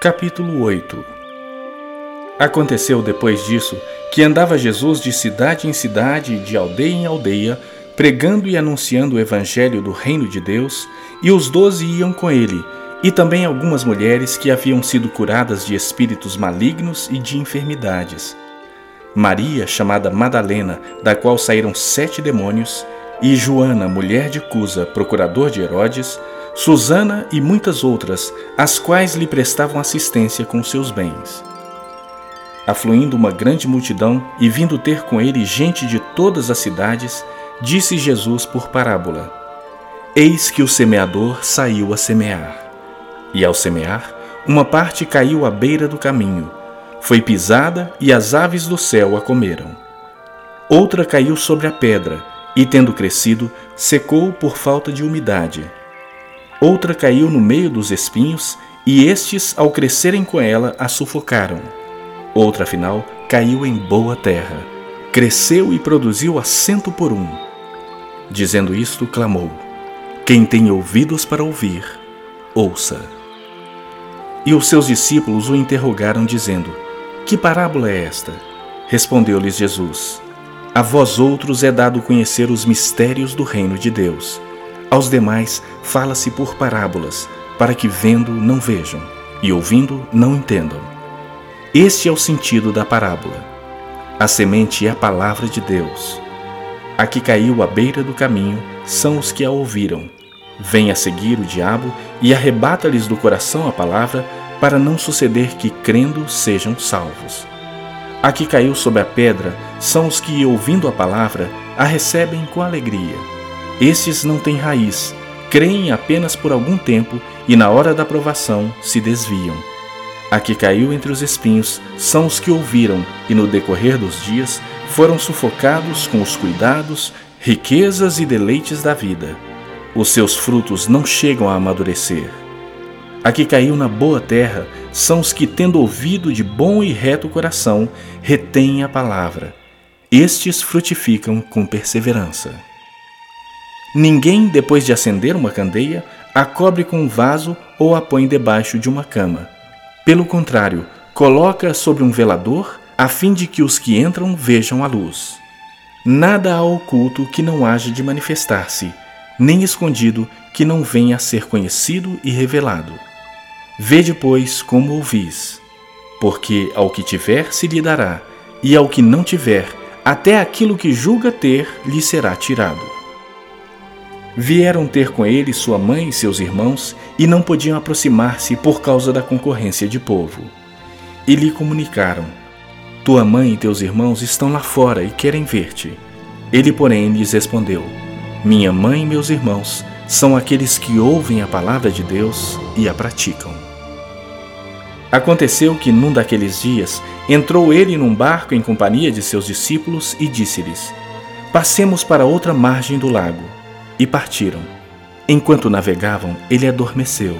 Capítulo 8 Aconteceu depois disso que andava Jesus de cidade em cidade de aldeia em aldeia, pregando e anunciando o evangelho do reino de Deus, e os doze iam com ele, e também algumas mulheres que haviam sido curadas de espíritos malignos e de enfermidades. Maria, chamada Madalena, da qual saíram sete demônios, e Joana, mulher de Cusa, procurador de Herodes, Susana e muitas outras, as quais lhe prestavam assistência com seus bens. Afluindo uma grande multidão e vindo ter com ele gente de todas as cidades, disse Jesus por parábola: Eis que o semeador saiu a semear. E ao semear, uma parte caiu à beira do caminho, foi pisada e as aves do céu a comeram. Outra caiu sobre a pedra, e tendo crescido, secou por falta de umidade. Outra caiu no meio dos espinhos, e estes, ao crescerem com ela, a sufocaram. Outra, afinal, caiu em boa terra, cresceu e produziu a cento por um. Dizendo isto, clamou: Quem tem ouvidos para ouvir, ouça. E os seus discípulos o interrogaram, dizendo: Que parábola é esta? Respondeu-lhes Jesus: A vós outros é dado conhecer os mistérios do reino de Deus aos demais fala-se por parábolas, para que vendo não vejam e ouvindo não entendam. Este é o sentido da parábola. A semente é a palavra de Deus. A que caiu à beira do caminho são os que a ouviram. Vem a seguir o diabo e arrebata-lhes do coração a palavra, para não suceder que, crendo, sejam salvos. A que caiu sobre a pedra são os que, ouvindo a palavra, a recebem com alegria estes não têm raiz, creem apenas por algum tempo e na hora da provação se desviam. A que caiu entre os espinhos são os que ouviram e no decorrer dos dias foram sufocados com os cuidados, riquezas e deleites da vida. Os seus frutos não chegam a amadurecer. A que caiu na boa terra são os que, tendo ouvido de bom e reto coração, retêm a palavra. Estes frutificam com perseverança. Ninguém, depois de acender uma candeia, a cobre com um vaso ou a põe debaixo de uma cama. Pelo contrário, coloca sobre um velador, a fim de que os que entram vejam a luz. Nada há oculto que não haja de manifestar-se, nem escondido que não venha a ser conhecido e revelado. Vede, pois, como ouvis, porque ao que tiver se lhe dará, e ao que não tiver, até aquilo que julga ter lhe será tirado. Vieram ter com ele sua mãe e seus irmãos e não podiam aproximar-se por causa da concorrência de povo. E lhe comunicaram: Tua mãe e teus irmãos estão lá fora e querem ver-te. Ele, porém, lhes respondeu: Minha mãe e meus irmãos são aqueles que ouvem a palavra de Deus e a praticam. Aconteceu que num daqueles dias entrou ele num barco em companhia de seus discípulos e disse-lhes: Passemos para outra margem do lago e partiram. Enquanto navegavam, ele adormeceu.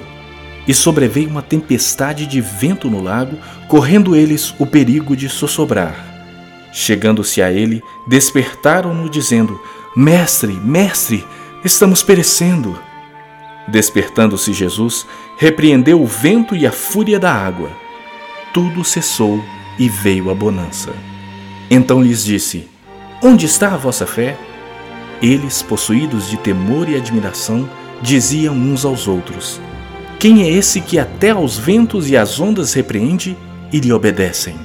E sobreveio uma tempestade de vento no lago, correndo eles o perigo de sossobrar. Chegando-se a ele, despertaram-no, dizendo: Mestre, mestre, estamos perecendo. Despertando-se Jesus, repreendeu o vento e a fúria da água. Tudo cessou e veio a bonança. Então lhes disse: Onde está a vossa fé? Eles, possuídos de temor e admiração, diziam uns aos outros: Quem é esse que até aos ventos e às ondas repreende e lhe obedecem?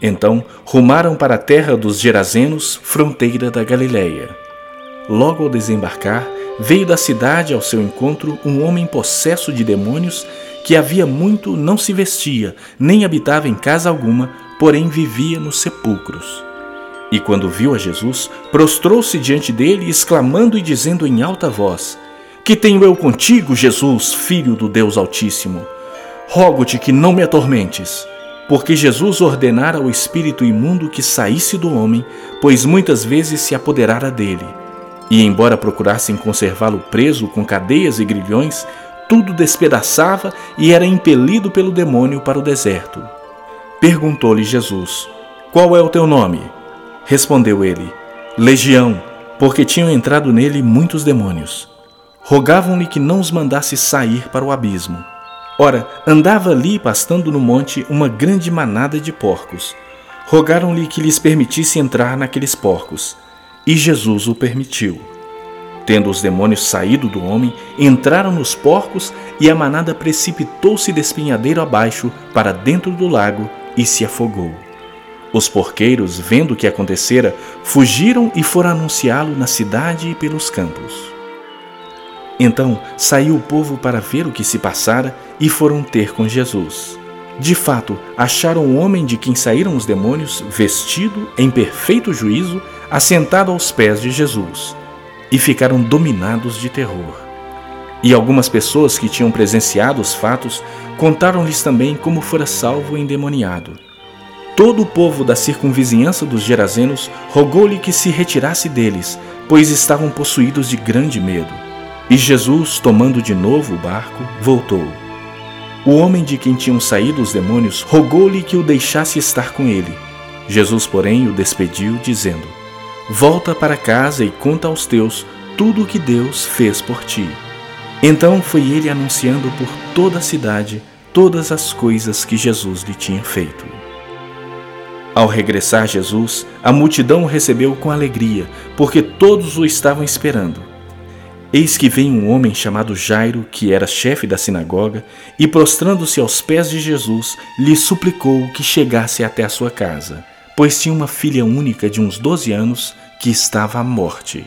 Então rumaram para a terra dos Gerazenos, fronteira da Galiléia. Logo ao desembarcar, veio da cidade ao seu encontro um homem possesso de demônios que havia muito não se vestia, nem habitava em casa alguma, porém vivia nos sepulcros. E quando viu a Jesus, prostrou-se diante dele, exclamando e dizendo em alta voz: Que tenho eu contigo, Jesus, filho do Deus Altíssimo? Rogo-te que não me atormentes. Porque Jesus ordenara ao espírito imundo que saísse do homem, pois muitas vezes se apoderara dele. E, embora procurassem conservá-lo preso com cadeias e grilhões, tudo despedaçava e era impelido pelo demônio para o deserto. Perguntou-lhe Jesus: Qual é o teu nome? Respondeu ele: Legião, porque tinham entrado nele muitos demônios. rogavam-lhe que não os mandasse sair para o abismo. Ora, andava ali pastando no monte uma grande manada de porcos. Rogaram-lhe que lhes permitisse entrar naqueles porcos, e Jesus o permitiu. Tendo os demônios saído do homem, entraram nos porcos e a manada precipitou-se despinhadeiro abaixo para dentro do lago e se afogou. Os porqueiros, vendo o que acontecera, fugiram e foram anunciá-lo na cidade e pelos campos. Então saiu o povo para ver o que se passara e foram ter com Jesus. De fato, acharam o homem de quem saíram os demônios, vestido, em perfeito juízo, assentado aos pés de Jesus, e ficaram dominados de terror. E algumas pessoas que tinham presenciado os fatos contaram-lhes também como fora salvo o endemoniado. Todo o povo da circunvizinhança dos Gerazenos rogou-lhe que se retirasse deles, pois estavam possuídos de grande medo. E Jesus, tomando de novo o barco, voltou. O homem de quem tinham saído os demônios rogou-lhe que o deixasse estar com ele. Jesus, porém, o despediu, dizendo: Volta para casa e conta aos teus tudo o que Deus fez por ti. Então foi ele anunciando por toda a cidade todas as coisas que Jesus lhe tinha feito. Ao regressar Jesus, a multidão o recebeu com alegria, porque todos o estavam esperando. Eis que vem um homem chamado Jairo, que era chefe da sinagoga, e prostrando-se aos pés de Jesus, lhe suplicou que chegasse até a sua casa, pois tinha uma filha única de uns doze anos que estava à morte.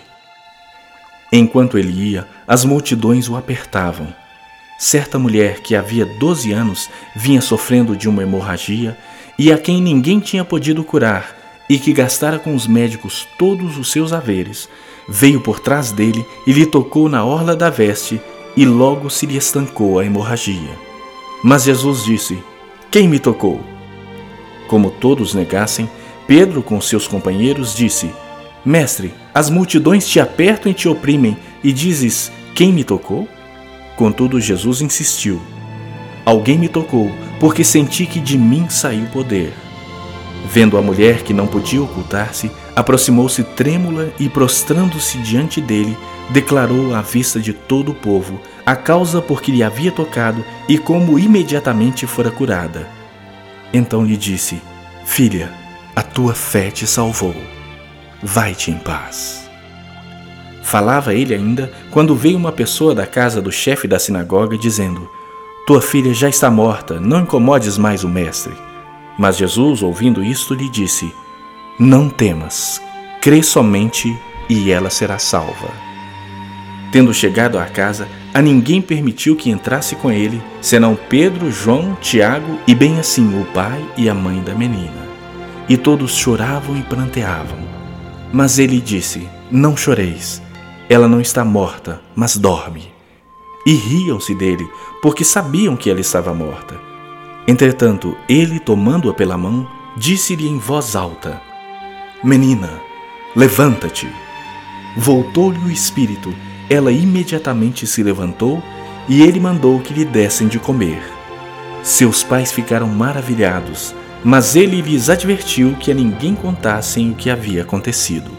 Enquanto ele ia, as multidões o apertavam. Certa mulher que havia doze anos vinha sofrendo de uma hemorragia e a quem ninguém tinha podido curar, e que gastara com os médicos todos os seus haveres, veio por trás dele e lhe tocou na orla da veste, e logo se lhe estancou a hemorragia. Mas Jesus disse: Quem me tocou? Como todos negassem, Pedro, com seus companheiros, disse: Mestre, as multidões te apertam e te oprimem, e dizes: Quem me tocou? Contudo, Jesus insistiu: Alguém me tocou, porque senti que de mim saiu poder. Vendo a mulher que não podia ocultar-se, aproximou-se trêmula e, prostrando-se diante dele, declarou à vista de todo o povo a causa por que lhe havia tocado e como imediatamente fora curada. Então lhe disse: Filha, a tua fé te salvou. Vai-te em paz. Falava ele ainda quando veio uma pessoa da casa do chefe da sinagoga dizendo: tua filha já está morta, não incomodes mais o mestre. Mas Jesus, ouvindo isto, lhe disse: Não temas, crê somente e ela será salva. Tendo chegado à casa, a ninguém permitiu que entrasse com ele, senão Pedro, João, Tiago e bem assim o pai e a mãe da menina. E todos choravam e pranteavam. Mas ele disse: Não choreis, ela não está morta, mas dorme e riam-se dele, porque sabiam que ela estava morta. Entretanto, ele, tomando-a pela mão, disse-lhe em voz alta: Menina, levanta-te. Voltou-lhe o espírito, ela imediatamente se levantou e ele mandou que lhe dessem de comer. Seus pais ficaram maravilhados, mas ele lhes advertiu que a ninguém contassem o que havia acontecido.